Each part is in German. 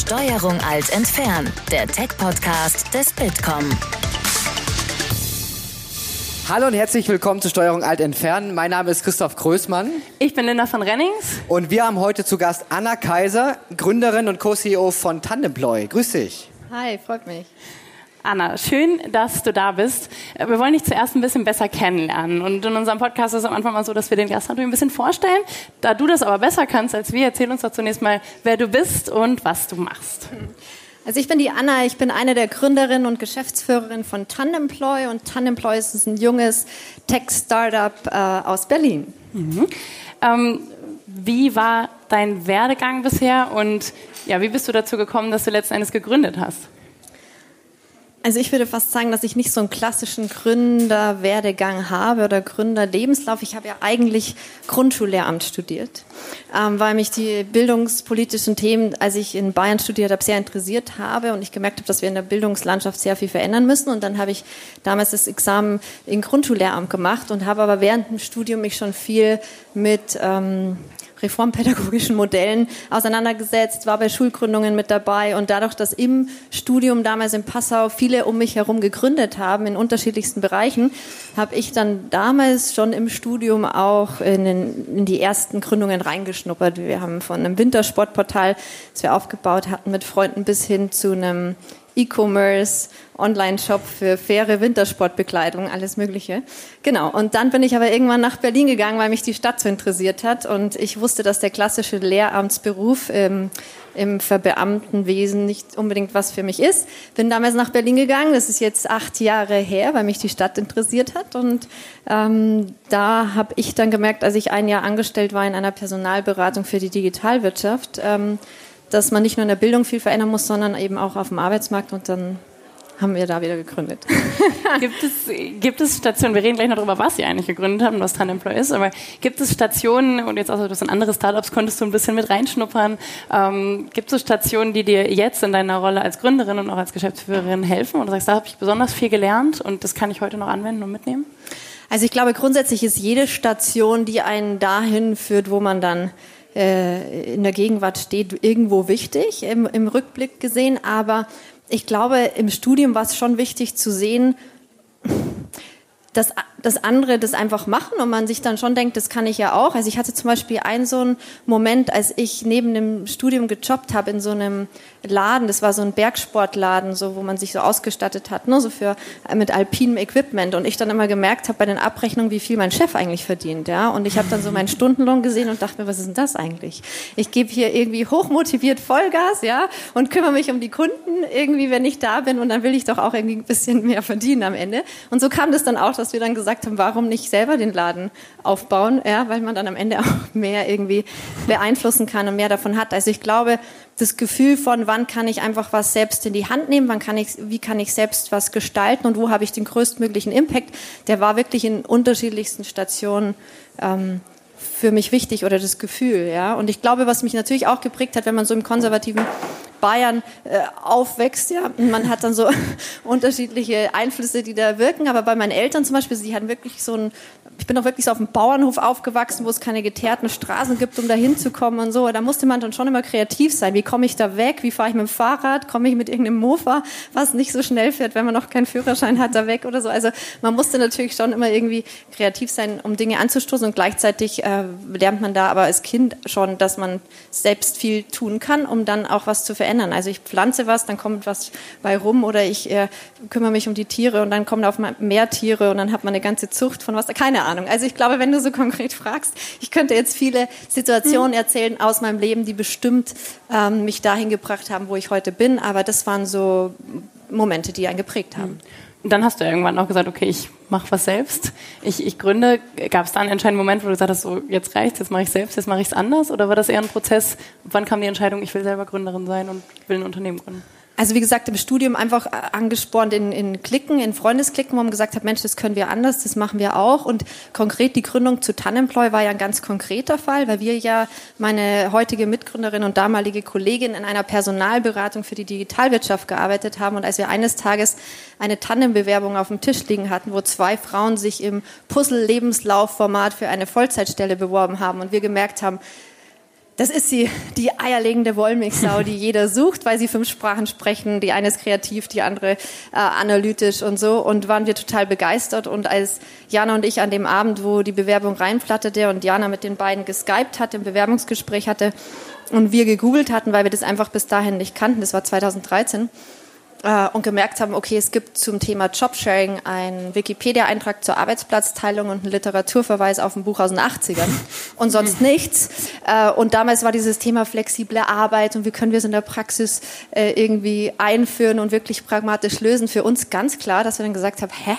Steuerung alt entfernen, der Tech-Podcast des Bitkom. Hallo und herzlich willkommen zu Steuerung alt entfernen. Mein Name ist Christoph Größmann. Ich bin Linda von Rennings. Und wir haben heute zu Gast Anna Kaiser, Gründerin und Co-CEO von Tandemploy. Grüß dich. Hi, freut mich. Anna, schön, dass du da bist. Wir wollen dich zuerst ein bisschen besser kennenlernen. Und in unserem Podcast ist es am Anfang mal so, dass wir den Gast natürlich ein bisschen vorstellen. Da du das aber besser kannst als wir, erzähl uns doch zunächst mal, wer du bist und was du machst. Also ich bin die Anna, ich bin eine der Gründerinnen und Geschäftsführerin von Tandemploy und Tandemploy ist ein junges Tech-Startup äh, aus Berlin. Mhm. Ähm, wie war dein Werdegang bisher und ja, wie bist du dazu gekommen, dass du letzten Endes gegründet hast? Also ich würde fast sagen, dass ich nicht so einen klassischen Gründerwerdegang habe oder Gründerlebenslauf. Ich habe ja eigentlich Grundschullehramt studiert, ähm, weil mich die bildungspolitischen Themen, als ich in Bayern studiert habe, sehr interessiert habe und ich gemerkt habe, dass wir in der Bildungslandschaft sehr viel verändern müssen. Und dann habe ich damals das Examen in Grundschullehramt gemacht und habe aber während dem Studium mich schon viel mit ähm, reformpädagogischen Modellen auseinandergesetzt, war bei Schulgründungen mit dabei und dadurch, dass im Studium damals in Passau viele um mich herum gegründet haben in unterschiedlichsten Bereichen, habe ich dann damals schon im Studium auch in, den, in die ersten Gründungen reingeschnuppert. Wir haben von einem Wintersportportal, das wir aufgebaut hatten mit Freunden, bis hin zu einem E-Commerce, Online-Shop für faire Wintersportbekleidung, alles Mögliche. Genau. Und dann bin ich aber irgendwann nach Berlin gegangen, weil mich die Stadt so interessiert hat. Und ich wusste, dass der klassische Lehramtsberuf ähm, im Verbeamtenwesen nicht unbedingt was für mich ist. Bin damals nach Berlin gegangen. Das ist jetzt acht Jahre her, weil mich die Stadt interessiert hat. Und ähm, da habe ich dann gemerkt, als ich ein Jahr angestellt war in einer Personalberatung für die Digitalwirtschaft, ähm, dass man nicht nur in der Bildung viel verändern muss, sondern eben auch auf dem Arbeitsmarkt und dann haben wir da wieder gegründet. gibt, es, gibt es Stationen, wir reden gleich noch darüber, was Sie eigentlich gegründet haben, was Tandemploy ist, aber gibt es Stationen, und jetzt außer du in andere Startups konntest du ein bisschen mit reinschnuppern, ähm, gibt es Stationen, die dir jetzt in deiner Rolle als Gründerin und auch als Geschäftsführerin helfen? Und du sagst, da habe ich besonders viel gelernt und das kann ich heute noch anwenden und mitnehmen? Also ich glaube, grundsätzlich ist jede Station, die einen dahin führt, wo man dann äh, in der Gegenwart steht, irgendwo wichtig im, im Rückblick gesehen. Aber ich glaube, im Studium war es schon wichtig zu sehen, dass, dass andere das einfach machen und man sich dann schon denkt, das kann ich ja auch. Also ich hatte zum Beispiel einen so einen Moment, als ich neben dem Studium gejobbt habe in so einem Laden, das war so ein Bergsportladen, so wo man sich so ausgestattet hat, ne, so für äh, mit alpinem Equipment und ich dann immer gemerkt habe bei den Abrechnungen, wie viel mein Chef eigentlich verdient, ja, und ich habe dann so meinen Stundenlohn gesehen und dachte mir, was ist denn das eigentlich? Ich gebe hier irgendwie hochmotiviert Vollgas, ja, und kümmere mich um die Kunden irgendwie, wenn ich da bin und dann will ich doch auch irgendwie ein bisschen mehr verdienen am Ende. Und so kam das dann auch, dass wir dann gesagt haben, warum nicht selber den Laden aufbauen, ja, weil man dann am Ende auch mehr irgendwie beeinflussen kann und mehr davon hat. Also ich glaube, das Gefühl von, wann kann ich einfach was selbst in die Hand nehmen, wann kann ich, wie kann ich selbst was gestalten und wo habe ich den größtmöglichen Impact, der war wirklich in unterschiedlichsten Stationen ähm, für mich wichtig oder das Gefühl, ja. Und ich glaube, was mich natürlich auch geprägt hat, wenn man so im konservativen Bayern äh, aufwächst, ja, man hat dann so unterschiedliche Einflüsse, die da wirken. Aber bei meinen Eltern zum Beispiel, sie hatten wirklich so ein ich bin auch wirklich so auf dem Bauernhof aufgewachsen, wo es keine geteerten Straßen gibt, um da hinzukommen und so. Da musste man dann schon immer kreativ sein. Wie komme ich da weg? Wie fahre ich mit dem Fahrrad? Komme ich mit irgendeinem Mofa, was nicht so schnell fährt, wenn man noch keinen Führerschein hat, da weg oder so? Also man musste natürlich schon immer irgendwie kreativ sein, um Dinge anzustoßen und gleichzeitig äh, lernt man da aber als Kind schon, dass man selbst viel tun kann, um dann auch was zu verändern. Also ich pflanze was, dann kommt was bei rum oder ich äh, kümmere mich um die Tiere und dann kommen da auf mehr Tiere und dann hat man eine ganze Zucht von was, keine Ahnung. Ahnung. Also ich glaube, wenn du so konkret fragst, ich könnte jetzt viele Situationen erzählen aus meinem Leben, die bestimmt ähm, mich dahin gebracht haben, wo ich heute bin. Aber das waren so Momente, die einen geprägt haben. Und dann hast du irgendwann auch gesagt, okay, ich mache was selbst. Ich, ich gründe. Gab es da einen entscheidenden Moment, wo du gesagt hast, so jetzt reicht's, jetzt mache ich selbst, jetzt mache ich es anders? Oder war das eher ein Prozess? Wann kam die Entscheidung, ich will selber Gründerin sein und will ein Unternehmen gründen? Also wie gesagt, im Studium einfach äh, angespornt in, in Klicken, in Freundesklicken, wo man gesagt hat, Mensch, das können wir anders, das machen wir auch. Und konkret die Gründung zu Tannemploy war ja ein ganz konkreter Fall, weil wir ja meine heutige Mitgründerin und damalige Kollegin in einer Personalberatung für die Digitalwirtschaft gearbeitet haben. Und als wir eines Tages eine Tandembewerbung auf dem Tisch liegen hatten, wo zwei Frauen sich im Puzzle-Lebenslaufformat für eine Vollzeitstelle beworben haben und wir gemerkt haben, Das ist sie, die eierlegende Wollmilchsau, die jeder sucht, weil sie fünf Sprachen sprechen. Die eine ist kreativ, die andere äh, analytisch und so. Und waren wir total begeistert. Und als Jana und ich an dem Abend, wo die Bewerbung reinflatterte und Jana mit den beiden geskypt hatte, im Bewerbungsgespräch hatte und wir gegoogelt hatten, weil wir das einfach bis dahin nicht kannten, das war 2013, äh, und gemerkt haben, okay, es gibt zum Thema Jobsharing einen Wikipedia-Eintrag zur Arbeitsplatzteilung und einen Literaturverweis auf ein Buch aus den 80ern und sonst nichts. Äh, und damals war dieses Thema flexible Arbeit und wie können wir es in der Praxis äh, irgendwie einführen und wirklich pragmatisch lösen. Für uns ganz klar, dass wir dann gesagt haben, hä?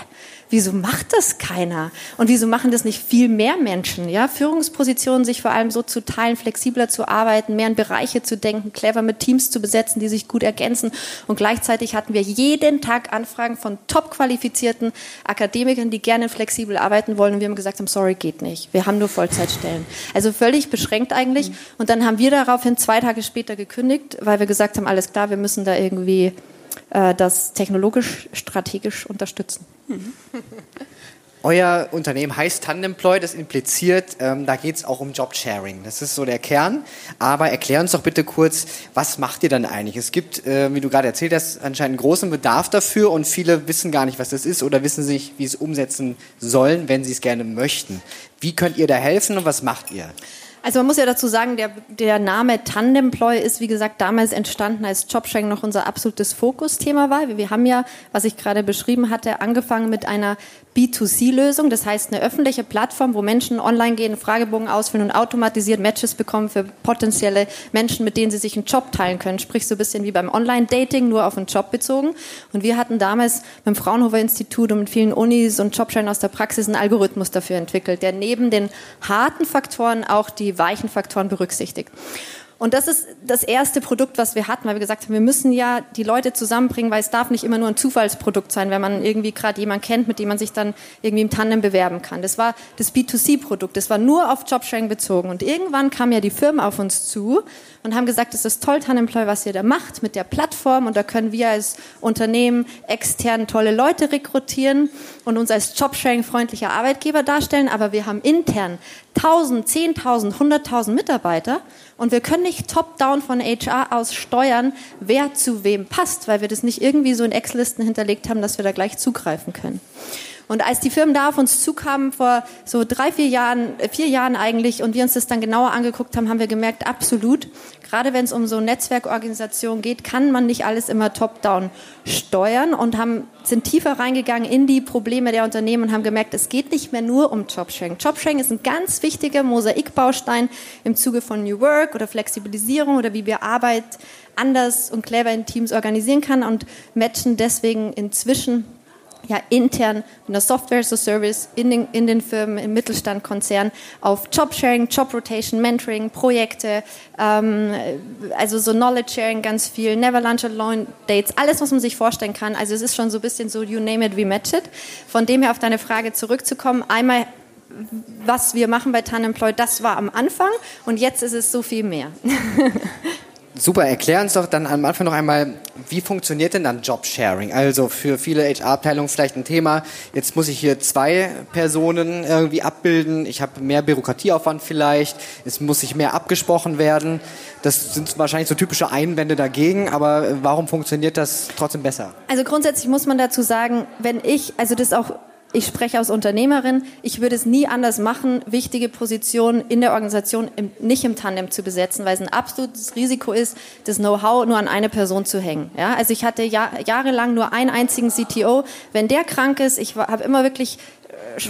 Wieso macht das keiner? Und wieso machen das nicht viel mehr Menschen? Ja, Führungspositionen sich vor allem so zu teilen, flexibler zu arbeiten, mehr in Bereiche zu denken, clever mit Teams zu besetzen, die sich gut ergänzen. Und gleichzeitig hatten wir jeden Tag Anfragen von top qualifizierten Akademikern, die gerne flexibel arbeiten wollen. Und wir haben gesagt, sorry, geht nicht. Wir haben nur Vollzeitstellen. Also völlig beschränkt eigentlich. Mhm. Und dann haben wir daraufhin zwei Tage später gekündigt, weil wir gesagt haben, alles klar, wir müssen da irgendwie äh, das technologisch, strategisch unterstützen. Euer Unternehmen heißt Tandemploy, das impliziert, ähm, da geht es auch um Jobsharing. Das ist so der Kern. Aber erklär uns doch bitte kurz, was macht ihr dann eigentlich? Es gibt, äh, wie du gerade erzählt hast, anscheinend einen großen Bedarf dafür und viele wissen gar nicht, was das ist oder wissen sich, wie sie es umsetzen sollen, wenn sie es gerne möchten. Wie könnt ihr da helfen und was macht ihr? Also man muss ja dazu sagen, der, der Name Tandemploy ist, wie gesagt, damals entstanden, als Jobsharing noch unser absolutes Fokusthema war. Wir haben ja, was ich gerade beschrieben hatte, angefangen mit einer B2C-Lösung, das heißt eine öffentliche Plattform, wo Menschen online gehen, Fragebogen ausfüllen und automatisiert Matches bekommen für potenzielle Menschen, mit denen sie sich einen Job teilen können. Sprich so ein bisschen wie beim Online-Dating, nur auf einen Job bezogen. Und wir hatten damals beim Fraunhofer Institut und mit vielen Unis und Jobsharing aus der Praxis einen Algorithmus dafür entwickelt, der neben den harten Faktoren auch die weichen Faktoren berücksichtigt. Und das ist das erste Produkt, was wir hatten, weil wir gesagt haben, wir müssen ja die Leute zusammenbringen, weil es darf nicht immer nur ein Zufallsprodukt sein, wenn man irgendwie gerade jemanden kennt, mit dem man sich dann irgendwie im Tandem bewerben kann. Das war das B2C-Produkt, das war nur auf Jobsharing bezogen. Und irgendwann kamen ja die Firmen auf uns zu und haben gesagt, das ist toll, Tandemploy, was ihr da macht mit der Plattform. Und da können wir als Unternehmen extern tolle Leute rekrutieren und uns als Jobsharing-freundlicher Arbeitgeber darstellen, aber wir haben intern 1000, 10.000, 100.000 Mitarbeiter. Und wir können nicht top-down von HR aus steuern, wer zu wem passt, weil wir das nicht irgendwie so in Excel-Listen hinterlegt haben, dass wir da gleich zugreifen können. Und als die Firmen da auf uns zukamen, vor so drei, vier Jahren, äh, vier Jahren eigentlich, und wir uns das dann genauer angeguckt haben, haben wir gemerkt, absolut, gerade wenn es um so Netzwerkorganisationen geht, kann man nicht alles immer top-down steuern und haben, sind tiefer reingegangen in die Probleme der Unternehmen und haben gemerkt, es geht nicht mehr nur um Jobsharing. Jobsharing ist ein ganz wichtiger Mosaikbaustein im Zuge von New Work oder Flexibilisierung oder wie wir Arbeit anders und clever in Teams organisieren kann und matchen deswegen inzwischen ja, intern mit einer Software as a Service in den, in den Firmen, im Mittelstand, Konzern auf Jobsharing, Job Rotation, Mentoring, Projekte, ähm, also so Knowledge Sharing ganz viel, Never Lunch Alone Dates, alles, was man sich vorstellen kann. Also es ist schon so ein bisschen so, you name it, we match it. Von dem her auf deine Frage zurückzukommen, einmal was wir machen bei Tanemploy, das war am Anfang und jetzt ist es so viel mehr. Super, erklär uns doch dann am Anfang noch einmal, wie funktioniert denn dann Jobsharing? Also für viele HR-Abteilungen vielleicht ein Thema, jetzt muss ich hier zwei Personen irgendwie abbilden, ich habe mehr Bürokratieaufwand vielleicht, es muss sich mehr abgesprochen werden. Das sind wahrscheinlich so typische Einwände dagegen, aber warum funktioniert das trotzdem besser? Also grundsätzlich muss man dazu sagen, wenn ich, also das auch ich spreche als Unternehmerin, ich würde es nie anders machen, wichtige Positionen in der Organisation im, nicht im Tandem zu besetzen, weil es ein absolutes Risiko ist, das Know-how nur an eine Person zu hängen. Ja, also ich hatte Jahr, jahrelang nur einen einzigen CTO. Wenn der krank ist, ich habe immer wirklich äh,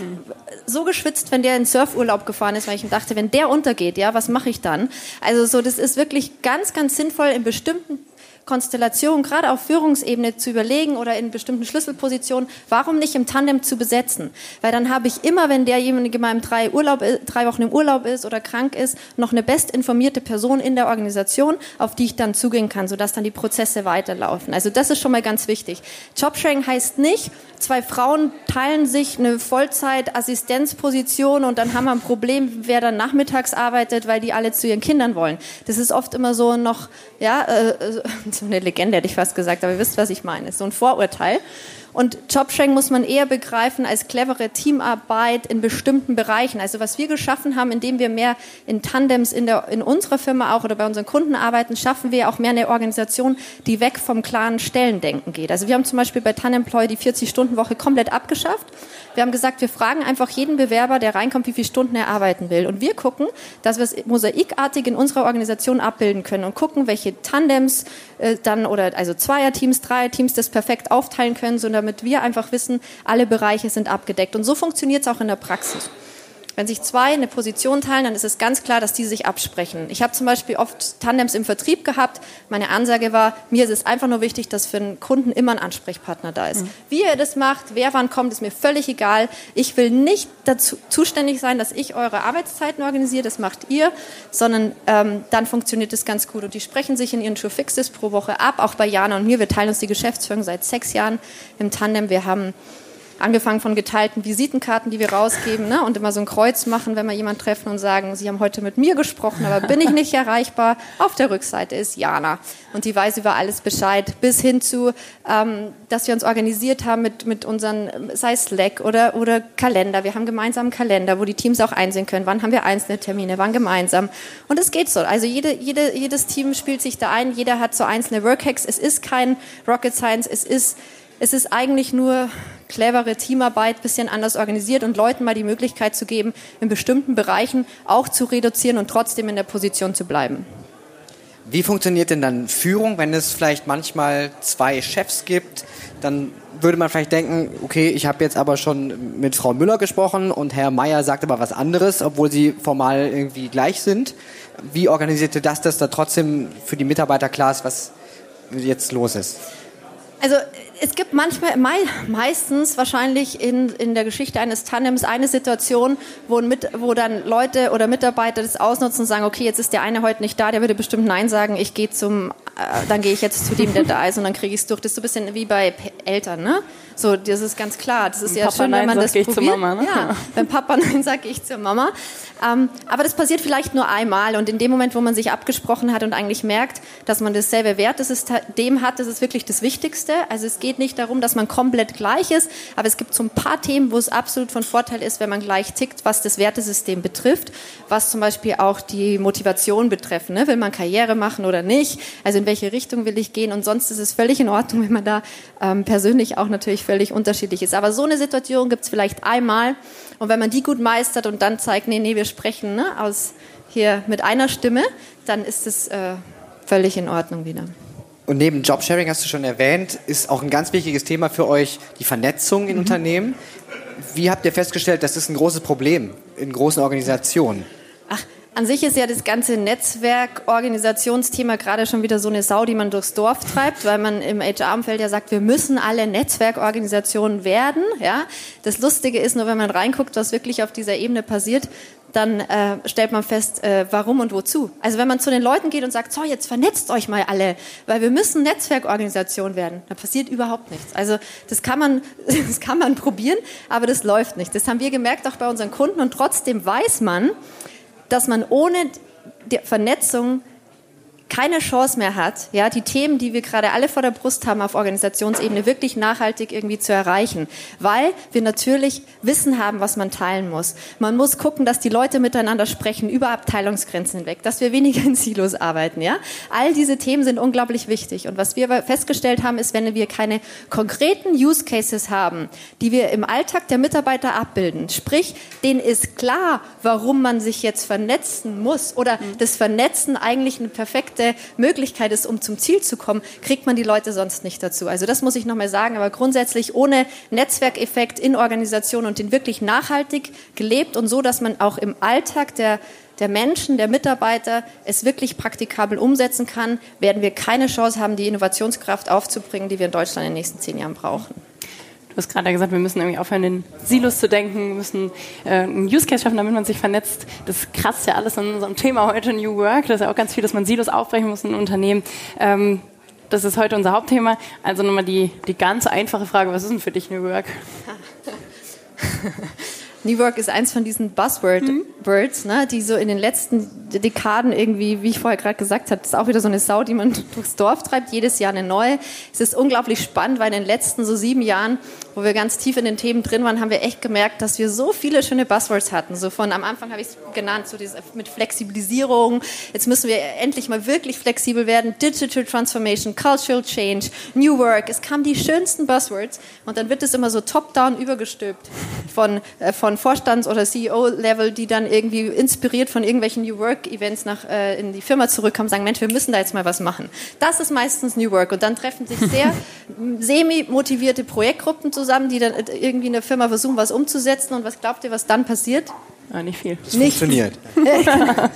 so geschwitzt, wenn der in Surfurlaub gefahren ist, weil ich dachte, wenn der untergeht, ja, was mache ich dann? Also so, das ist wirklich ganz, ganz sinnvoll in bestimmten Konstellation, gerade auf Führungsebene zu überlegen oder in bestimmten Schlüsselpositionen, warum nicht im Tandem zu besetzen? Weil dann habe ich immer, wenn derjenige mal im drei, Urlaub, drei Wochen im Urlaub ist oder krank ist, noch eine bestinformierte Person in der Organisation, auf die ich dann zugehen kann, sodass dann die Prozesse weiterlaufen. Also das ist schon mal ganz wichtig. Jobsharing heißt nicht, zwei Frauen teilen sich eine Vollzeit-Assistenzposition und dann haben wir ein Problem, wer dann nachmittags arbeitet, weil die alle zu ihren Kindern wollen. Das ist oft immer so noch, ja, äh, so eine Legende hätte ich fast gesagt, aber ihr wisst, was ich meine. So ein Vorurteil. Und Jobsharing muss man eher begreifen als clevere Teamarbeit in bestimmten Bereichen. Also was wir geschaffen haben, indem wir mehr in Tandems in, der, in unserer Firma auch oder bei unseren Kunden arbeiten, schaffen wir auch mehr eine Organisation, die weg vom klaren Stellendenken geht. Also wir haben zum Beispiel bei Tandemploy die 40-Stunden-Woche komplett abgeschafft. Wir haben gesagt, wir fragen einfach jeden Bewerber, der reinkommt, wie viele Stunden er arbeiten will. Und wir gucken, dass wir es mosaikartig in unserer Organisation abbilden können und gucken, welche Tandems äh, dann oder also Zweierteams, Dreierteams das perfekt aufteilen können, so damit wir einfach wissen, alle Bereiche sind abgedeckt. Und so funktioniert es auch in der Praxis. Wenn sich zwei eine Position teilen, dann ist es ganz klar, dass die sich absprechen. Ich habe zum Beispiel oft Tandems im Vertrieb gehabt. Meine Ansage war, mir ist es einfach nur wichtig, dass für einen Kunden immer ein Ansprechpartner da ist. Mhm. Wie ihr das macht, wer wann kommt, ist mir völlig egal. Ich will nicht dazu zuständig sein, dass ich eure Arbeitszeiten organisiere, das macht ihr, sondern ähm, dann funktioniert es ganz gut. Und die sprechen sich in ihren True Fixes pro Woche ab, auch bei Jana und mir. Wir teilen uns die Geschäftsführung seit sechs Jahren im Tandem. Wir haben angefangen von geteilten Visitenkarten, die wir rausgeben ne? und immer so ein Kreuz machen, wenn wir jemanden treffen und sagen, Sie haben heute mit mir gesprochen, aber bin ich nicht erreichbar. Auf der Rückseite ist Jana und die weiß über alles Bescheid, bis hin zu, ähm, dass wir uns organisiert haben mit, mit unseren, sei Slack oder, oder Kalender. Wir haben gemeinsam einen Kalender, wo die Teams auch einsehen können, wann haben wir einzelne Termine, wann gemeinsam. Und es geht so. Also jede, jede, jedes Team spielt sich da ein, jeder hat so einzelne Workhacks. Es ist kein Rocket Science, es ist es ist eigentlich nur clevere Teamarbeit, bisschen anders organisiert und Leuten mal die Möglichkeit zu geben, in bestimmten Bereichen auch zu reduzieren und trotzdem in der Position zu bleiben. Wie funktioniert denn dann Führung, wenn es vielleicht manchmal zwei Chefs gibt? Dann würde man vielleicht denken, okay, ich habe jetzt aber schon mit Frau Müller gesprochen und Herr Meier sagt aber was anderes, obwohl sie formal irgendwie gleich sind. Wie organisierte das, dass da trotzdem für die Mitarbeiter klar ist, was jetzt los ist? Also es gibt manchmal, meistens wahrscheinlich in, in der Geschichte eines Tandems eine Situation, wo, mit, wo dann Leute oder Mitarbeiter das ausnutzen und sagen, okay, jetzt ist der eine heute nicht da, der würde bestimmt Nein sagen, ich gehe zum, äh, dann gehe ich jetzt zu dem, der da ist und dann kriege ich es durch. Das ist so ein bisschen wie bei Eltern, ne? So, das ist ganz klar. Das ist wenn ja Papa schön, wenn man das probiert. Mama, ne? ja, wenn Papa Nein sagt, ich zur Mama. Ähm, aber das passiert vielleicht nur einmal und in dem Moment, wo man sich abgesprochen hat und eigentlich merkt, dass man dasselbe Wertesystem hat, das ist wirklich das Wichtigste. Also es geht nicht darum, dass man komplett gleich ist, aber es gibt so ein paar Themen, wo es absolut von Vorteil ist, wenn man gleich tickt, was das Wertesystem betrifft, was zum Beispiel auch die Motivation betrifft. Ne? Will man Karriere machen oder nicht? Also in welche Richtung will ich gehen? Und sonst ist es völlig in Ordnung, wenn man da ähm, persönlich auch natürlich völlig unterschiedlich ist. Aber so eine Situation gibt es vielleicht einmal und wenn man die gut meistert und dann zeigt, nee, nee, wir sprechen ne, aus hier mit einer Stimme, dann ist es äh, völlig in Ordnung wieder. Und neben Jobsharing hast du schon erwähnt, ist auch ein ganz wichtiges Thema für euch die Vernetzung in mhm. Unternehmen. Wie habt ihr festgestellt, das ist ein großes Problem in großen Organisationen? An sich ist ja das ganze Netzwerkorganisationsthema gerade schon wieder so eine Sau, die man durchs Dorf treibt, weil man im HR-Umfeld ja sagt, wir müssen alle Netzwerkorganisationen werden. Ja? Das Lustige ist nur, wenn man reinguckt, was wirklich auf dieser Ebene passiert, dann äh, stellt man fest, äh, warum und wozu. Also wenn man zu den Leuten geht und sagt, so, jetzt vernetzt euch mal alle, weil wir müssen Netzwerkorganisation werden, dann passiert überhaupt nichts. Also das kann man, das kann man probieren, aber das läuft nicht. Das haben wir gemerkt auch bei unseren Kunden und trotzdem weiß man, dass man ohne die Vernetzung keine Chance mehr hat, ja, die Themen, die wir gerade alle vor der Brust haben, auf Organisationsebene wirklich nachhaltig irgendwie zu erreichen, weil wir natürlich Wissen haben, was man teilen muss. Man muss gucken, dass die Leute miteinander sprechen über Abteilungsgrenzen hinweg, dass wir weniger in Silos arbeiten, ja. All diese Themen sind unglaublich wichtig. Und was wir festgestellt haben, ist, wenn wir keine konkreten Use Cases haben, die wir im Alltag der Mitarbeiter abbilden, sprich, denen ist klar, warum man sich jetzt vernetzen muss oder mhm. das Vernetzen eigentlich eine perfekte beste Möglichkeit ist, um zum Ziel zu kommen, kriegt man die Leute sonst nicht dazu. Also das muss ich nochmal sagen. Aber grundsätzlich ohne Netzwerkeffekt in Organisation und den wirklich nachhaltig gelebt und so, dass man auch im Alltag der der Menschen, der Mitarbeiter es wirklich praktikabel umsetzen kann, werden wir keine Chance haben, die Innovationskraft aufzubringen, die wir in Deutschland in den nächsten zehn Jahren brauchen. Du hast gerade gesagt, wir müssen irgendwie aufhören, in Silos zu denken, müssen äh, einen Use Case schaffen, damit man sich vernetzt. Das kratzt ja alles an unserem Thema heute New Work. Das ist ja auch ganz viel, dass man Silos aufbrechen muss in Unternehmen. Ähm, das ist heute unser Hauptthema. Also nochmal die, die ganz einfache Frage, was ist denn für dich New Work? New Work ist eins von diesen Buzzwords, mhm. ne, die so in den letzten Dekaden irgendwie, wie ich vorher gerade gesagt habe, ist auch wieder so eine Sau, die man durchs Dorf treibt, jedes Jahr eine neue. Es ist unglaublich spannend, weil in den letzten so sieben Jahren, wo wir ganz tief in den Themen drin waren, haben wir echt gemerkt, dass wir so viele schöne Buzzwords hatten. So von am Anfang habe ich es genannt, so dieses mit Flexibilisierung. Jetzt müssen wir endlich mal wirklich flexibel werden. Digital Transformation, Cultural Change, New Work. Es kamen die schönsten Buzzwords und dann wird es immer so top-down übergestülpt von, äh, von Vorstands- oder CEO-Level, die dann irgendwie inspiriert von irgendwelchen New Work-Events nach äh, in die Firma zurückkommen, sagen, Mensch, wir müssen da jetzt mal was machen. Das ist meistens New Work und dann treffen sich sehr semi-motivierte Projektgruppen zusammen, die dann irgendwie in der Firma versuchen, was umzusetzen und was glaubt ihr, was dann passiert? Ja, nicht viel. Das Nichts. funktioniert.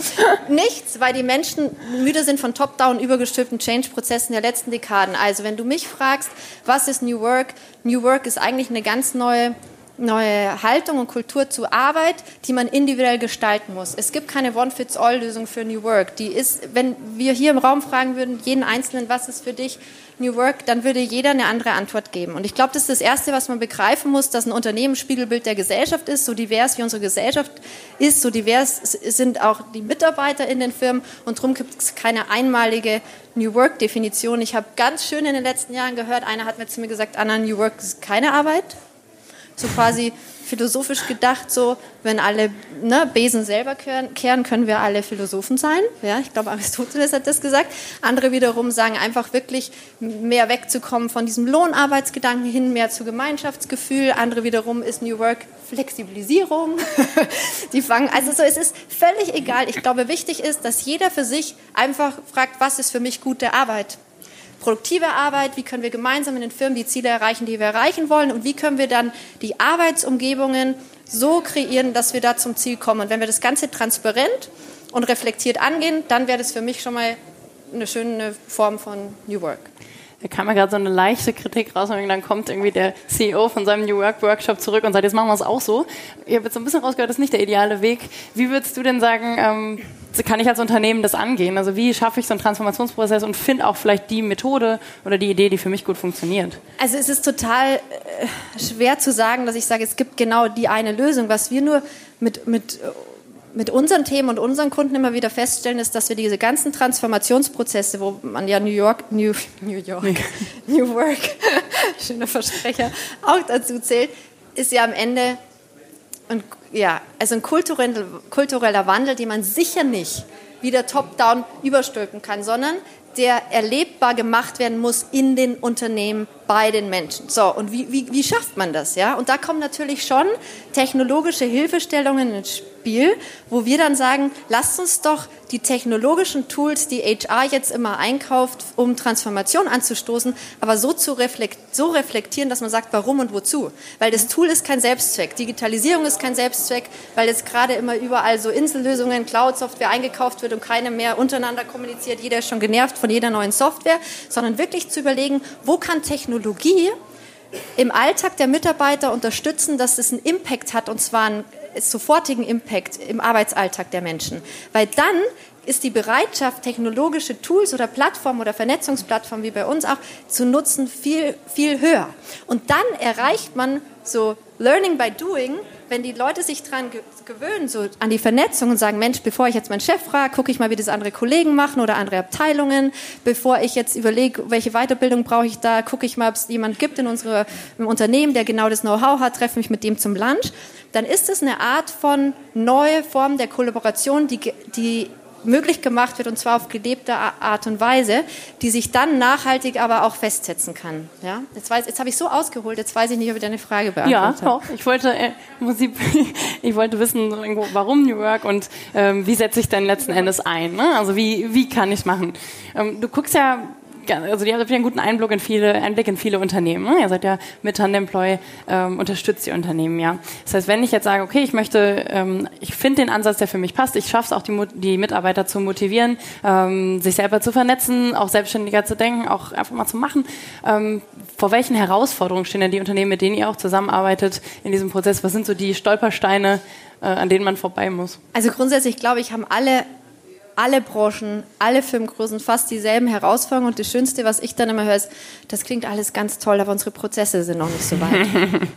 Nichts, weil die Menschen müde sind von top-down übergestülpten Change-Prozessen der letzten Dekaden. Also wenn du mich fragst, was ist New Work? New Work ist eigentlich eine ganz neue neue Haltung und Kultur zu Arbeit, die man individuell gestalten muss. Es gibt keine One-Fits-All-Lösung für New Work. Die ist, wenn wir hier im Raum fragen würden, jeden Einzelnen, was ist für dich New Work, dann würde jeder eine andere Antwort geben. Und ich glaube, das ist das Erste, was man begreifen muss, dass ein Unternehmen Spiegelbild der Gesellschaft ist, so divers wie unsere Gesellschaft ist, so divers sind auch die Mitarbeiter in den Firmen und darum gibt es keine einmalige New Work-Definition. Ich habe ganz schön in den letzten Jahren gehört, einer hat mir zu mir gesagt, Anna, New Work ist keine Arbeit, so quasi philosophisch gedacht, so wenn alle ne, Besen selber kehren, können wir alle Philosophen sein. Ja, ich glaube, Aristoteles hat das gesagt. Andere wiederum sagen einfach wirklich mehr wegzukommen von diesem Lohnarbeitsgedanken hin, mehr zu Gemeinschaftsgefühl. Andere wiederum ist New Work Flexibilisierung. Die fangen, also so, es ist völlig egal. Ich glaube, wichtig ist, dass jeder für sich einfach fragt, was ist für mich gute Arbeit? Produktive Arbeit, wie können wir gemeinsam in den Firmen die Ziele erreichen, die wir erreichen wollen und wie können wir dann die Arbeitsumgebungen so kreieren, dass wir da zum Ziel kommen. Und wenn wir das Ganze transparent und reflektiert angehen, dann wäre das für mich schon mal eine schöne Form von New Work. Da kam ja gerade so eine leichte Kritik raus und dann kommt irgendwie der CEO von seinem New Work Workshop zurück und sagt, jetzt machen wir es auch so. Ich habe jetzt so ein bisschen rausgehört, das ist nicht der ideale Weg. Wie würdest du denn sagen, ähm, kann ich als Unternehmen das angehen? Also wie schaffe ich so einen Transformationsprozess und finde auch vielleicht die Methode oder die Idee, die für mich gut funktioniert? Also es ist total äh, schwer zu sagen, dass ich sage, es gibt genau die eine Lösung. Was wir nur mit, mit mit unseren Themen und unseren Kunden immer wieder feststellen, ist, dass wir diese ganzen Transformationsprozesse, wo man ja New York, New, New York, New Work, schöner Versprecher, auch dazu zählt, ist ja am Ende ein, ja, also ein kultureller, kultureller Wandel, den man sicher nicht wieder top-down überstülpen kann, sondern der erlebbar gemacht werden muss in den Unternehmen bei den Menschen. So, und wie, wie, wie schafft man das? Ja? Und da kommen natürlich schon technologische Hilfestellungen ins Spiel, wo wir dann sagen, lasst uns doch die technologischen Tools, die HR jetzt immer einkauft, um Transformation anzustoßen, aber so zu reflekt, so reflektieren, dass man sagt, warum und wozu. Weil das Tool ist kein Selbstzweck. Digitalisierung ist kein Selbstzweck, weil jetzt gerade immer überall so Insellösungen, Cloud-Software eingekauft wird und keine mehr untereinander kommuniziert. Jeder ist schon genervt von jeder neuen Software, sondern wirklich zu überlegen, wo kann Technologie im Alltag der Mitarbeiter unterstützen, dass es einen Impact hat und zwar einen sofortigen Impact im Arbeitsalltag der Menschen. Weil dann ist die Bereitschaft, technologische Tools oder Plattformen oder Vernetzungsplattformen wie bei uns auch zu nutzen, viel, viel höher. Und dann erreicht man so Learning by Doing, wenn die Leute sich daran gewöhnen, so an die Vernetzung und sagen, Mensch, bevor ich jetzt meinen Chef frage, gucke ich mal, wie das andere Kollegen machen oder andere Abteilungen. Bevor ich jetzt überlege, welche Weiterbildung brauche ich da, gucke ich mal, ob es jemand gibt in unserem Unternehmen, der genau das Know-how hat, treffe mich mit dem zum Lunch. Dann ist es eine Art von neue Form der Kollaboration, die, die möglich gemacht wird und zwar auf gelebte Art und Weise, die sich dann nachhaltig aber auch festsetzen kann. Ja? Jetzt, weiß, jetzt habe ich so ausgeholt, jetzt weiß ich nicht, ob ich deine Frage beantwortet Ja, doch. Ich wollte, äh, ich wollte wissen, warum New Work und ähm, wie setze ich denn letzten Endes ein? Ne? Also wie, wie kann ich es machen? Ähm, du guckst ja also ihr habt einen guten Einblick in viele, Einblick in viele Unternehmen. Ne? Ihr seid ja mit Handemploy, ähm, unterstützt die Unternehmen ja. Das heißt, wenn ich jetzt sage, okay, ich möchte, ähm, ich finde den Ansatz, der für mich passt, ich schaffe es auch, die, die Mitarbeiter zu motivieren, ähm, sich selber zu vernetzen, auch selbstständiger zu denken, auch einfach mal zu machen. Ähm, vor welchen Herausforderungen stehen denn die Unternehmen, mit denen ihr auch zusammenarbeitet in diesem Prozess? Was sind so die Stolpersteine, äh, an denen man vorbei muss? Also grundsätzlich glaube ich, haben alle alle Branchen, alle Firmengrößen fast dieselben Herausforderungen. Und das Schönste, was ich dann immer höre, ist, das klingt alles ganz toll, aber unsere Prozesse sind noch nicht so weit.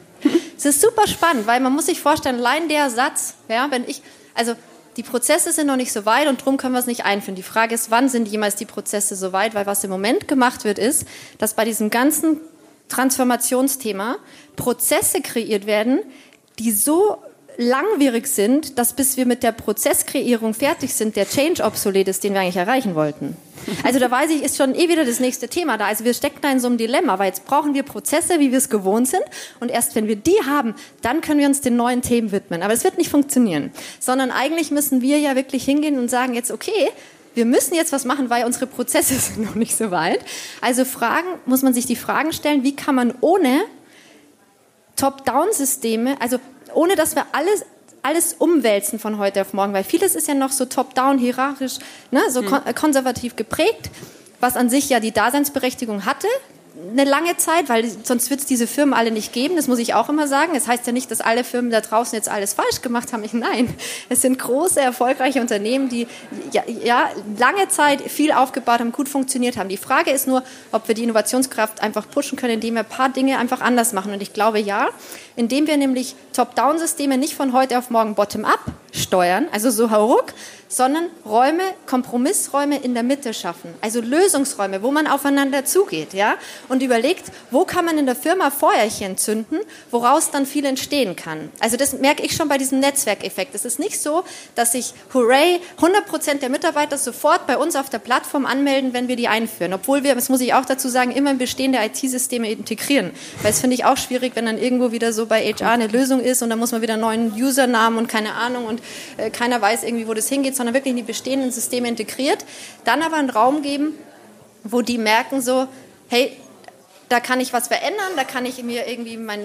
Es ist super spannend, weil man muss sich vorstellen, allein der Satz, ja, wenn ich, also die Prozesse sind noch nicht so weit und darum können wir es nicht einführen. Die Frage ist, wann sind jemals die Prozesse so weit? Weil was im Moment gemacht wird, ist, dass bei diesem ganzen Transformationsthema Prozesse kreiert werden, die so langwierig sind, dass bis wir mit der Prozesskreierung fertig sind, der Change obsolet ist, den wir eigentlich erreichen wollten. Also da weiß ich, ist schon eh wieder das nächste Thema da. Also wir stecken da in so einem Dilemma, weil jetzt brauchen wir Prozesse, wie wir es gewohnt sind. Und erst wenn wir die haben, dann können wir uns den neuen Themen widmen. Aber es wird nicht funktionieren. Sondern eigentlich müssen wir ja wirklich hingehen und sagen jetzt, okay, wir müssen jetzt was machen, weil unsere Prozesse sind noch nicht so weit. Also Fragen, muss man sich die Fragen stellen, wie kann man ohne Top-Down-Systeme, also ohne dass wir alles alles umwälzen von heute auf morgen, weil vieles ist ja noch so top-down, hierarchisch, ne, so kon konservativ geprägt, was an sich ja die Daseinsberechtigung hatte, eine lange Zeit, weil sonst wird es diese Firmen alle nicht geben. Das muss ich auch immer sagen. Es das heißt ja nicht, dass alle Firmen da draußen jetzt alles falsch gemacht haben. Nein, es sind große, erfolgreiche Unternehmen, die ja, ja, lange Zeit viel aufgebaut haben, gut funktioniert haben. Die Frage ist nur, ob wir die Innovationskraft einfach pushen können, indem wir ein paar Dinge einfach anders machen. Und ich glaube ja, indem wir nämlich Top-Down-Systeme nicht von heute auf morgen bottom-up steuern, also so hauruck, sondern Räume, Kompromissräume in der Mitte schaffen. Also Lösungsräume, wo man aufeinander zugeht, ja? Und überlegt, wo kann man in der Firma Feuerchen zünden, woraus dann viel entstehen kann. Also das merke ich schon bei diesem Netzwerkeffekt. Es ist nicht so, dass sich, hooray, 100 Prozent der Mitarbeiter sofort bei uns auf der Plattform anmelden, wenn wir die einführen. Obwohl wir, das muss ich auch dazu sagen, immer bestehende IT-Systeme integrieren. Weil es finde ich auch schwierig, wenn dann irgendwo wieder so bei HR eine Lösung ist und dann muss man wieder einen neuen Usernamen und keine Ahnung und äh, keiner weiß irgendwie, wo das hingeht sondern wirklich in die bestehenden Systeme integriert. Dann aber einen Raum geben, wo die merken so, hey, da kann ich was verändern, da kann ich mir irgendwie mein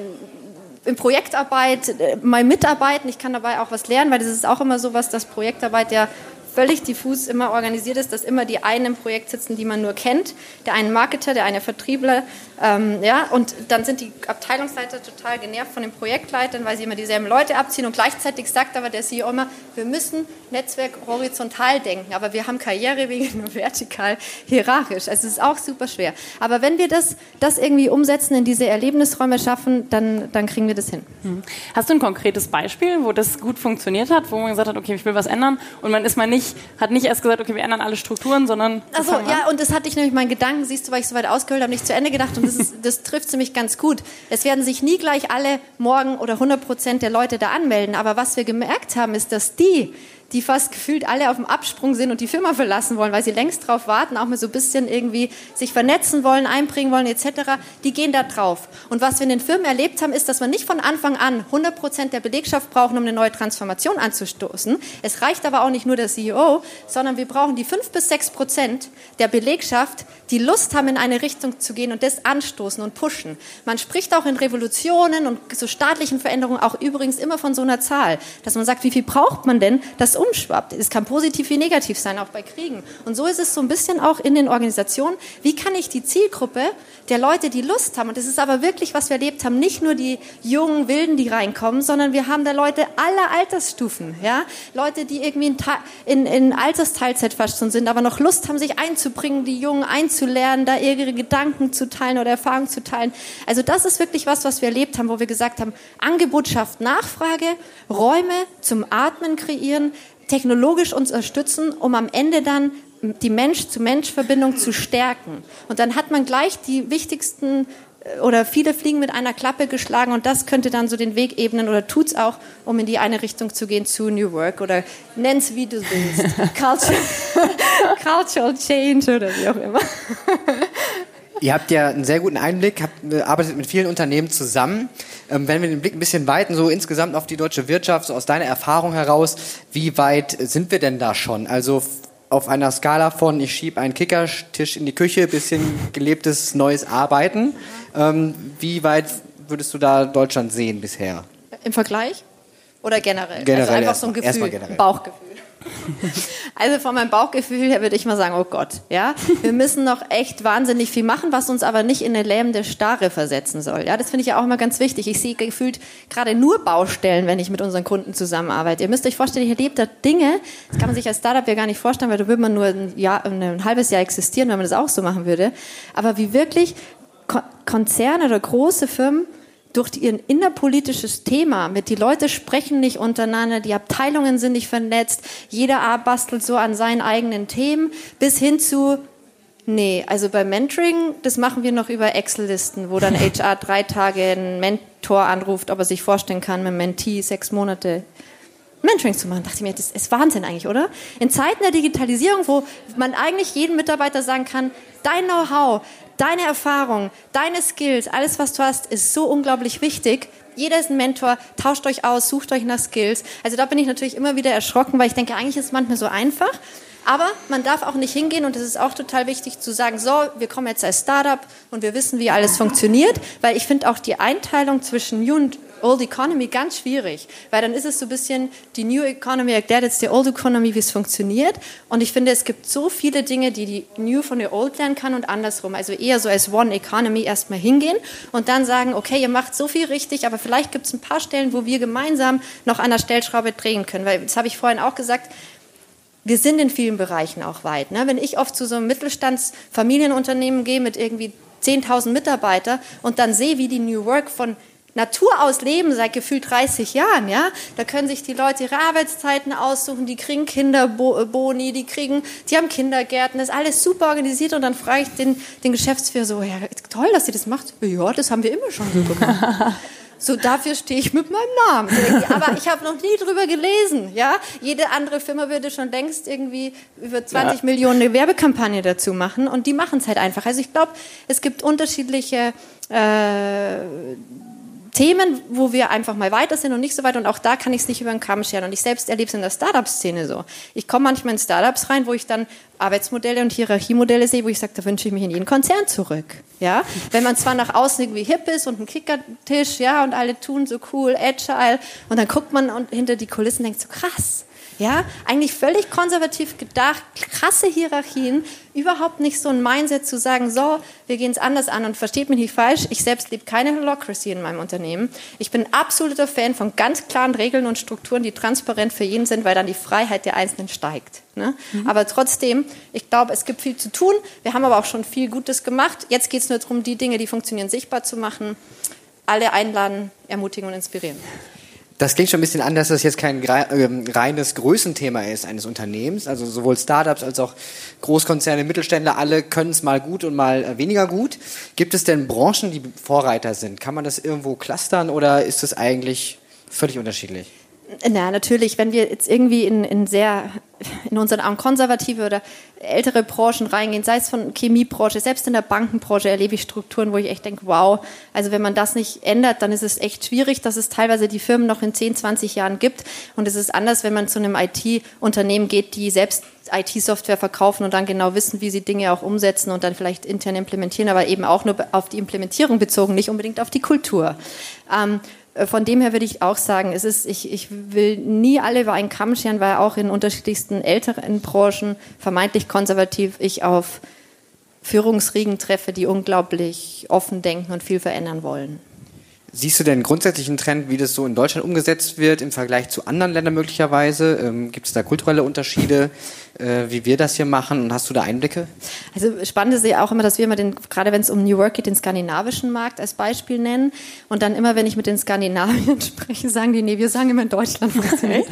in Projektarbeit äh, mal mitarbeiten. Ich kann dabei auch was lernen, weil das ist auch immer so was, dass Projektarbeit ja völlig diffus immer organisiert ist, dass immer die einen im Projekt sitzen, die man nur kennt. Der eine Marketer, der eine Vertriebler. Ähm, ja, und dann sind die Abteilungsleiter total genervt von den Projektleitern, weil sie immer dieselben Leute abziehen. Und gleichzeitig sagt aber der CEO immer, wir müssen Netzwerk horizontal denken, aber wir haben Karrierewege nur vertikal hierarchisch. Also es ist auch super schwer. Aber wenn wir das, das irgendwie umsetzen, in diese Erlebnisräume schaffen, dann, dann kriegen wir das hin. Hm. Hast du ein konkretes Beispiel, wo das gut funktioniert hat, wo man gesagt hat, okay, ich will was ändern und man ist mal nicht hat nicht erst gesagt, okay, wir ändern alle Strukturen, sondern. Also ja, und das hatte ich nämlich meinen Gedanken, siehst du, weil ich so weit ausgeholt habe, nicht zu Ende gedacht und das, das trifft ziemlich ganz gut. Es werden sich nie gleich alle morgen oder 100 Prozent der Leute da anmelden, aber was wir gemerkt haben, ist, dass die, die fast gefühlt alle auf dem Absprung sind und die Firma verlassen wollen, weil sie längst drauf warten, auch mal so ein bisschen irgendwie sich vernetzen wollen, einbringen wollen etc., die gehen da drauf. Und was wir in den Firmen erlebt haben, ist, dass wir nicht von Anfang an 100 Prozent der Belegschaft brauchen, um eine neue Transformation anzustoßen. Es reicht aber auch nicht nur der CEO, sondern wir brauchen die 5 bis 6 Prozent der Belegschaft, die Lust haben, in eine Richtung zu gehen und das anstoßen und pushen. Man spricht auch in Revolutionen und so staatlichen Veränderungen auch übrigens immer von so einer Zahl, dass man sagt, wie viel braucht man denn, dass umschwappt. Es kann positiv wie negativ sein, auch bei Kriegen. Und so ist es so ein bisschen auch in den Organisationen. Wie kann ich die Zielgruppe der Leute, die Lust haben, und das ist aber wirklich, was wir erlebt haben, nicht nur die jungen Wilden, die reinkommen, sondern wir haben da Leute aller Altersstufen, ja? Leute, die irgendwie in, in, in Altersteilzeit fast schon sind, aber noch Lust haben, sich einzubringen, die Jungen einzulernen, da ihre Gedanken zu teilen oder Erfahrungen zu teilen. Also das ist wirklich was, was wir erlebt haben, wo wir gesagt haben, Angebot schafft Nachfrage, Räume zum Atmen kreieren, technologisch uns unterstützen, um am Ende dann die Mensch-zu-Mensch-Verbindung zu stärken. Und dann hat man gleich die wichtigsten äh, oder viele Fliegen mit einer Klappe geschlagen und das könnte dann so den Weg ebnen oder tut es auch, um in die eine Richtung zu gehen zu New Work oder nenn's wie du willst. Culture, Cultural Change oder wie auch immer. Ihr habt ja einen sehr guten Einblick, habt, äh, arbeitet mit vielen Unternehmen zusammen. Ähm, wenn wir den Blick ein bisschen weiten, so insgesamt auf die deutsche Wirtschaft, so aus deiner Erfahrung heraus, wie weit sind wir denn da schon? Also auf einer Skala von ich schiebe einen Kickertisch in die Küche, bisschen gelebtes neues Arbeiten. Ähm, wie weit würdest du da Deutschland sehen bisher? Im Vergleich? Oder generell? generell also einfach so ein Gefühl, ein Bauchgefühl. Also von meinem Bauchgefühl her würde ich mal sagen, oh Gott, ja, wir müssen noch echt wahnsinnig viel machen, was uns aber nicht in eine lähmende Starre versetzen soll. Ja, das finde ich ja auch immer ganz wichtig. Ich sehe gefühlt gerade nur Baustellen, wenn ich mit unseren Kunden zusammenarbeite. Ihr müsst euch vorstellen, ich erlebe da Dinge, das kann man sich als Startup ja gar nicht vorstellen, weil da würde man nur ein, Jahr, ein halbes Jahr existieren, wenn man das auch so machen würde. Aber wie wirklich Konzerne oder große Firmen durch ihr innerpolitisches Thema mit die Leute sprechen nicht untereinander, die Abteilungen sind nicht vernetzt, jeder bastelt so an seinen eigenen Themen, bis hin zu Nee, also bei Mentoring, das machen wir noch über Excel-Listen, wo dann HR drei Tage einen Mentor anruft, ob er sich vorstellen kann, mit Mentee sechs Monate Mentoring zu machen. Da dachte ich mir, das ist Wahnsinn eigentlich, oder? In Zeiten der Digitalisierung, wo man eigentlich jedem Mitarbeiter sagen kann, dein Know-how, deine Erfahrung, deine Skills, alles, was du hast, ist so unglaublich wichtig. Jeder ist ein Mentor, tauscht euch aus, sucht euch nach Skills. Also da bin ich natürlich immer wieder erschrocken, weil ich denke, eigentlich ist es manchmal so einfach. Aber man darf auch nicht hingehen und es ist auch total wichtig zu sagen, so, wir kommen jetzt als Startup und wir wissen, wie alles funktioniert, weil ich finde auch die Einteilung zwischen New und Old Economy ganz schwierig, weil dann ist es so ein bisschen, die New Economy erklärt jetzt der Old Economy, wie es funktioniert. Und ich finde, es gibt so viele Dinge, die die New von der Old lernen kann und andersrum. Also eher so als One Economy erstmal hingehen und dann sagen, okay, ihr macht so viel richtig, aber vielleicht gibt es ein paar Stellen, wo wir gemeinsam noch an der Stellschraube drehen können. Weil, das habe ich vorhin auch gesagt, wir sind in vielen Bereichen auch weit. Ne? Wenn ich oft zu so einem Mittelstandsfamilienunternehmen gehe mit irgendwie 10.000 Mitarbeitern und dann sehe, wie die New Work von Natur aus leben seit gefühlt 30 Jahren, ja. Da können sich die Leute ihre Arbeitszeiten aussuchen, die kriegen Kinderboni, die kriegen, die haben Kindergärten, das ist alles super organisiert und dann frage ich den, den Geschäftsführer so, ja, toll, dass sie das macht. Ja, das haben wir immer schon so gemacht. So, dafür stehe ich mit meinem Namen. Aber ich habe noch nie drüber gelesen. Ja? Jede andere Firma würde schon längst irgendwie über 20 ja. Millionen eine Werbekampagne dazu machen und die machen es halt einfach. Also ich glaube, es gibt unterschiedliche äh, Themen, wo wir einfach mal weiter sind und nicht so weit. Und auch da kann ich es nicht über den Kamm scheren. Und ich selbst erlebe es in der Startup-Szene so. Ich komme manchmal in Startups rein, wo ich dann Arbeitsmodelle und Hierarchiemodelle sehe, wo ich sage, da wünsche ich mich in jeden Konzern zurück. Ja, wenn man zwar nach außen irgendwie hip ist und ein Kickertisch, ja, und alle tun so cool, agile, und dann guckt man hinter die Kulissen und denkt so krass ja, eigentlich völlig konservativ gedacht, krasse Hierarchien, überhaupt nicht so ein Mindset zu sagen, so, wir gehen es anders an und versteht mich nicht falsch, ich selbst lebe keine Holocracy in meinem Unternehmen. Ich bin absoluter Fan von ganz klaren Regeln und Strukturen, die transparent für jeden sind, weil dann die Freiheit der Einzelnen steigt. Ne? Mhm. Aber trotzdem, ich glaube, es gibt viel zu tun. Wir haben aber auch schon viel Gutes gemacht. Jetzt geht es nur darum, die Dinge, die funktionieren, sichtbar zu machen. Alle einladen, ermutigen und inspirieren. Das klingt schon ein bisschen an, dass das jetzt kein ähm, reines Größenthema ist eines Unternehmens. Also sowohl Startups als auch Großkonzerne, Mittelständler, alle können es mal gut und mal äh, weniger gut. Gibt es denn Branchen, die Vorreiter sind? Kann man das irgendwo clustern oder ist das eigentlich völlig unterschiedlich? Na, natürlich, wenn wir jetzt irgendwie in, in sehr, in unseren konservative oder ältere Branchen reingehen, sei es von Chemiebranche, selbst in der Bankenbranche erlebe ich Strukturen, wo ich echt denke, wow, also wenn man das nicht ändert, dann ist es echt schwierig, dass es teilweise die Firmen noch in 10, 20 Jahren gibt. Und es ist anders, wenn man zu einem IT-Unternehmen geht, die selbst IT-Software verkaufen und dann genau wissen, wie sie Dinge auch umsetzen und dann vielleicht intern implementieren, aber eben auch nur auf die Implementierung bezogen, nicht unbedingt auf die Kultur. Ähm, äh, von dem her würde ich auch sagen, es ist, ich, ich will nie alle über einen Kamm scheren, weil auch in unterschiedlichsten älteren Branchen, vermeintlich konservativ, ich auf Führungsriegen treffe, die unglaublich offen denken und viel verändern wollen. Siehst du denn grundsätzlich einen Trend, wie das so in Deutschland umgesetzt wird im Vergleich zu anderen Ländern möglicherweise? Ähm, Gibt es da kulturelle Unterschiede, äh, wie wir das hier machen? Und hast du da Einblicke? Also spannend ist ja auch immer, dass wir immer den, gerade wenn es um New Work geht, den skandinavischen Markt als Beispiel nennen. Und dann immer, wenn ich mit den Skandinaviern spreche, sagen die, nee, wir sagen immer in Deutschland funktioniert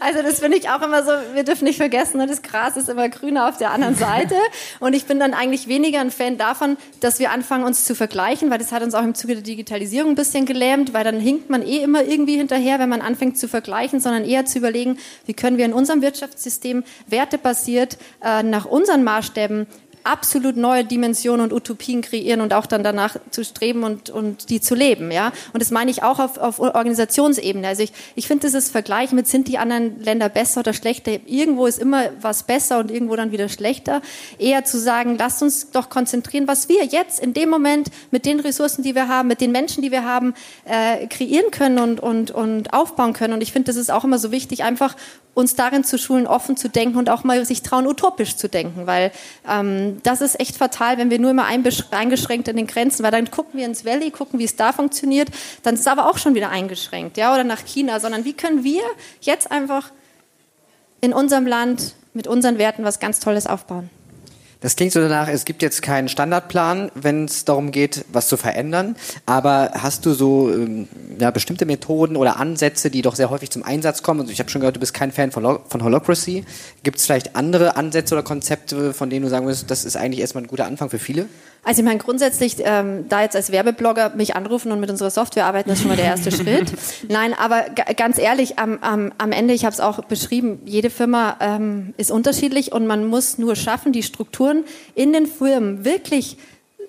Also das finde ich auch immer so, wir dürfen nicht vergessen, ne, das Gras ist immer grüner auf der anderen Seite. Und ich bin dann eigentlich weniger ein Fan davon, dass wir anfangen, uns zu vergleichen, weil das hat uns auch im Zuge der Digitalisierung ein bisschen gelähmt, weil dann hinkt man eh immer irgendwie hinterher, wenn man anfängt zu vergleichen, sondern eher zu überlegen, wie können wir in unserem Wirtschaftssystem wertebasiert äh, nach unseren Maßstäben absolut neue Dimensionen und Utopien kreieren und auch dann danach zu streben und, und die zu leben. Ja? Und das meine ich auch auf, auf Organisationsebene. Also ich, ich finde dieses Vergleich mit, sind die anderen Länder besser oder schlechter? Irgendwo ist immer was besser und irgendwo dann wieder schlechter. Eher zu sagen, lasst uns doch konzentrieren, was wir jetzt in dem Moment mit den Ressourcen, die wir haben, mit den Menschen, die wir haben, äh, kreieren können und, und, und aufbauen können. Und ich finde, das ist auch immer so wichtig, einfach uns darin zu schulen, offen zu denken und auch mal sich trauen, utopisch zu denken, weil ähm, das ist echt fatal, wenn wir nur immer eingeschränkt in den Grenzen, weil dann gucken wir ins Valley, gucken, wie es da funktioniert, dann ist es aber auch schon wieder eingeschränkt, ja, oder nach China, sondern wie können wir jetzt einfach in unserem Land mit unseren Werten was ganz Tolles aufbauen? Das klingt so danach, es gibt jetzt keinen Standardplan, wenn es darum geht, was zu verändern. Aber hast du so ähm, ja, bestimmte Methoden oder Ansätze, die doch sehr häufig zum Einsatz kommen? Also ich habe schon gehört, du bist kein Fan von, von Holocracy. Gibt es vielleicht andere Ansätze oder Konzepte, von denen du sagen würdest, das ist eigentlich erstmal ein guter Anfang für viele? Also ich meine grundsätzlich, ähm, da jetzt als Werbeblogger mich anrufen und mit unserer Software arbeiten, das ist schon mal der erste Schritt. Nein, aber ganz ehrlich, am, am, am Ende, ich habe es auch beschrieben, jede Firma ähm, ist unterschiedlich und man muss nur schaffen, die Strukturen in den Firmen wirklich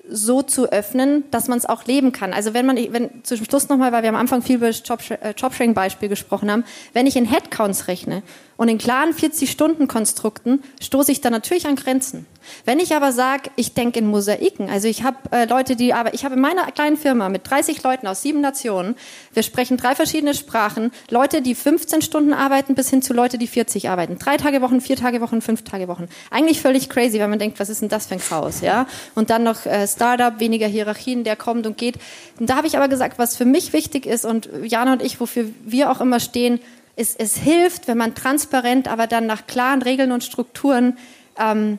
so zu öffnen, dass man es auch leben kann. Also wenn man, wenn zum Schluss nochmal, weil wir am Anfang viel über das äh, Jobsharing-Beispiel gesprochen haben, wenn ich in Headcounts rechne und in klaren 40-Stunden-Konstrukten stoße ich da natürlich an Grenzen. Wenn ich aber sage, ich denke in Mosaiken, also ich habe äh, Leute, die aber ich habe in meiner kleinen Firma mit 30 Leuten aus sieben Nationen, wir sprechen drei verschiedene Sprachen, Leute, die 15 Stunden arbeiten, bis hin zu Leute, die 40 arbeiten, drei Tage Wochen, vier Tage Wochen, fünf Tage Wochen. Eigentlich völlig crazy, wenn man denkt, was ist denn das für ein Chaos, ja? Und dann noch äh, Startup, weniger Hierarchien, der kommt und geht. Und da habe ich aber gesagt, was für mich wichtig ist und Jana und ich, wofür wir auch immer stehen, ist, es hilft, wenn man transparent, aber dann nach klaren Regeln und Strukturen ähm,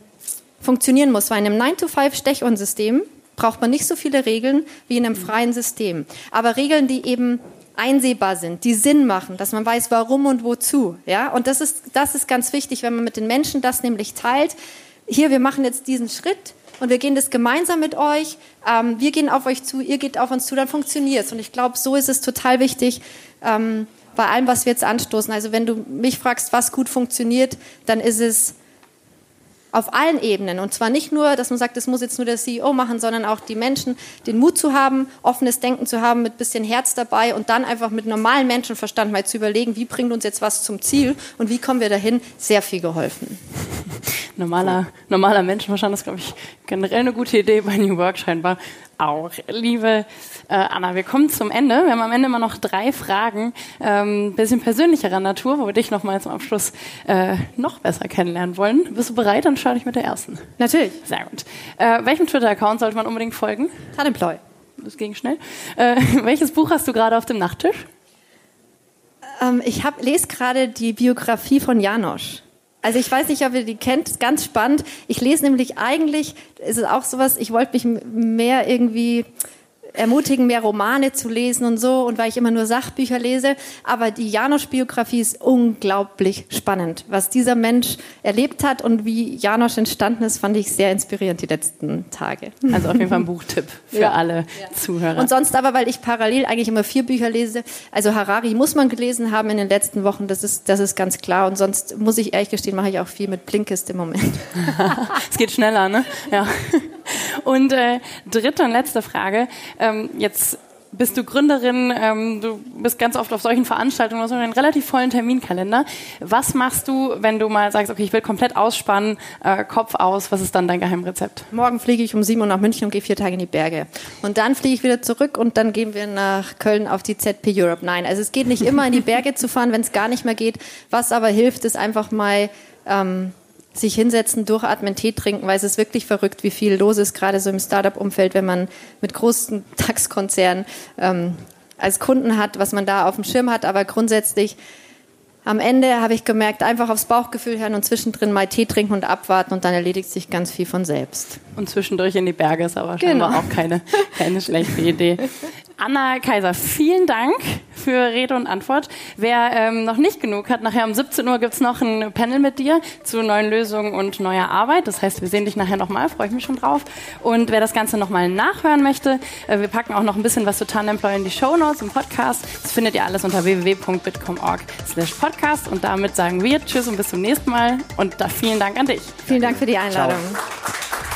funktionieren muss. Weil in einem 9-to-5-Stechornsystem braucht man nicht so viele Regeln wie in einem freien System. Aber Regeln, die eben einsehbar sind, die Sinn machen, dass man weiß, warum und wozu. Ja? Und das ist, das ist ganz wichtig, wenn man mit den Menschen das nämlich teilt. Hier, wir machen jetzt diesen Schritt und wir gehen das gemeinsam mit euch. Ähm, wir gehen auf euch zu, ihr geht auf uns zu, dann funktioniert es. Und ich glaube, so ist es total wichtig, ähm, bei allem, was wir jetzt anstoßen. Also wenn du mich fragst, was gut funktioniert, dann ist es auf allen Ebenen. Und zwar nicht nur, dass man sagt, das muss jetzt nur der CEO machen, sondern auch die Menschen, den Mut zu haben, offenes Denken zu haben, mit bisschen Herz dabei und dann einfach mit normalem Menschenverstand mal zu überlegen, wie bringt uns jetzt was zum Ziel und wie kommen wir dahin, sehr viel geholfen. Normaler, normaler Menschenverstand ist, glaube ich, generell eine gute Idee bei New Work scheinbar auch. Liebe äh, Anna, wir kommen zum Ende. Wir haben am Ende immer noch drei Fragen, ähm, bisschen persönlicherer Natur, wo wir dich noch mal zum Abschluss äh, noch besser kennenlernen wollen. Bist du bereit? Dann starte ich mit der ersten. Natürlich. Sehr gut. Äh, welchem Twitter-Account sollte man unbedingt folgen? Tanemploy. Das ging schnell. Äh, welches Buch hast du gerade auf dem Nachttisch? Ähm, ich hab, lese gerade die Biografie von Janosch. Also ich weiß nicht, ob ihr die kennt, ganz spannend. Ich lese nämlich eigentlich, ist es auch sowas, ich wollte mich mehr irgendwie ermutigen, mehr Romane zu lesen und so, und weil ich immer nur Sachbücher lese. Aber die Janosch-Biografie ist unglaublich spannend. Was dieser Mensch erlebt hat und wie Janosch entstanden ist, fand ich sehr inspirierend die letzten Tage. Also auf jeden Fall ein Buchtipp für ja. alle ja. Zuhörer. Und sonst aber, weil ich parallel eigentlich immer vier Bücher lese, also Harari muss man gelesen haben in den letzten Wochen, das ist, das ist ganz klar. Und sonst muss ich ehrlich gestehen, mache ich auch viel mit Blinkist im Moment. es geht schneller, ne? Ja. Und äh, dritte und letzte Frage. Ähm, jetzt bist du Gründerin, ähm, du bist ganz oft auf solchen Veranstaltungen, hast einen relativ vollen Terminkalender. Was machst du, wenn du mal sagst, okay, ich will komplett ausspannen, äh, Kopf aus, was ist dann dein Geheimrezept? Morgen fliege ich um sieben Uhr nach München und gehe vier Tage in die Berge. Und dann fliege ich wieder zurück und dann gehen wir nach Köln auf die ZP Europe. Nein, also es geht nicht immer in die Berge zu fahren, wenn es gar nicht mehr geht. Was aber hilft, ist einfach mal... Ähm, sich hinsetzen, durchatmen, Tee trinken, weil es ist wirklich verrückt, wie viel los ist, gerade so im Startup-Umfeld, wenn man mit großen DAX-Konzernen ähm, als Kunden hat, was man da auf dem Schirm hat. Aber grundsätzlich am Ende habe ich gemerkt, einfach aufs Bauchgefühl hören und zwischendrin mal Tee trinken und abwarten und dann erledigt sich ganz viel von selbst. Und zwischendurch in die Berge ist aber scheinbar genau. auch keine, keine schlechte Idee. Anna Kaiser, vielen Dank für Rede und Antwort. Wer ähm, noch nicht genug hat, nachher um 17 Uhr gibt's noch ein Panel mit dir zu neuen Lösungen und neuer Arbeit. Das heißt, wir sehen dich nachher nochmal, freue ich mich schon drauf. Und wer das Ganze nochmal nachhören möchte, äh, wir packen auch noch ein bisschen was zu Tandemploy in die Show Notes im Podcast. Das findet ihr alles unter www.bitcom.org slash podcast. Und damit sagen wir Tschüss und bis zum nächsten Mal. Und da vielen Dank an dich. Vielen Dank für die Einladung. Ciao.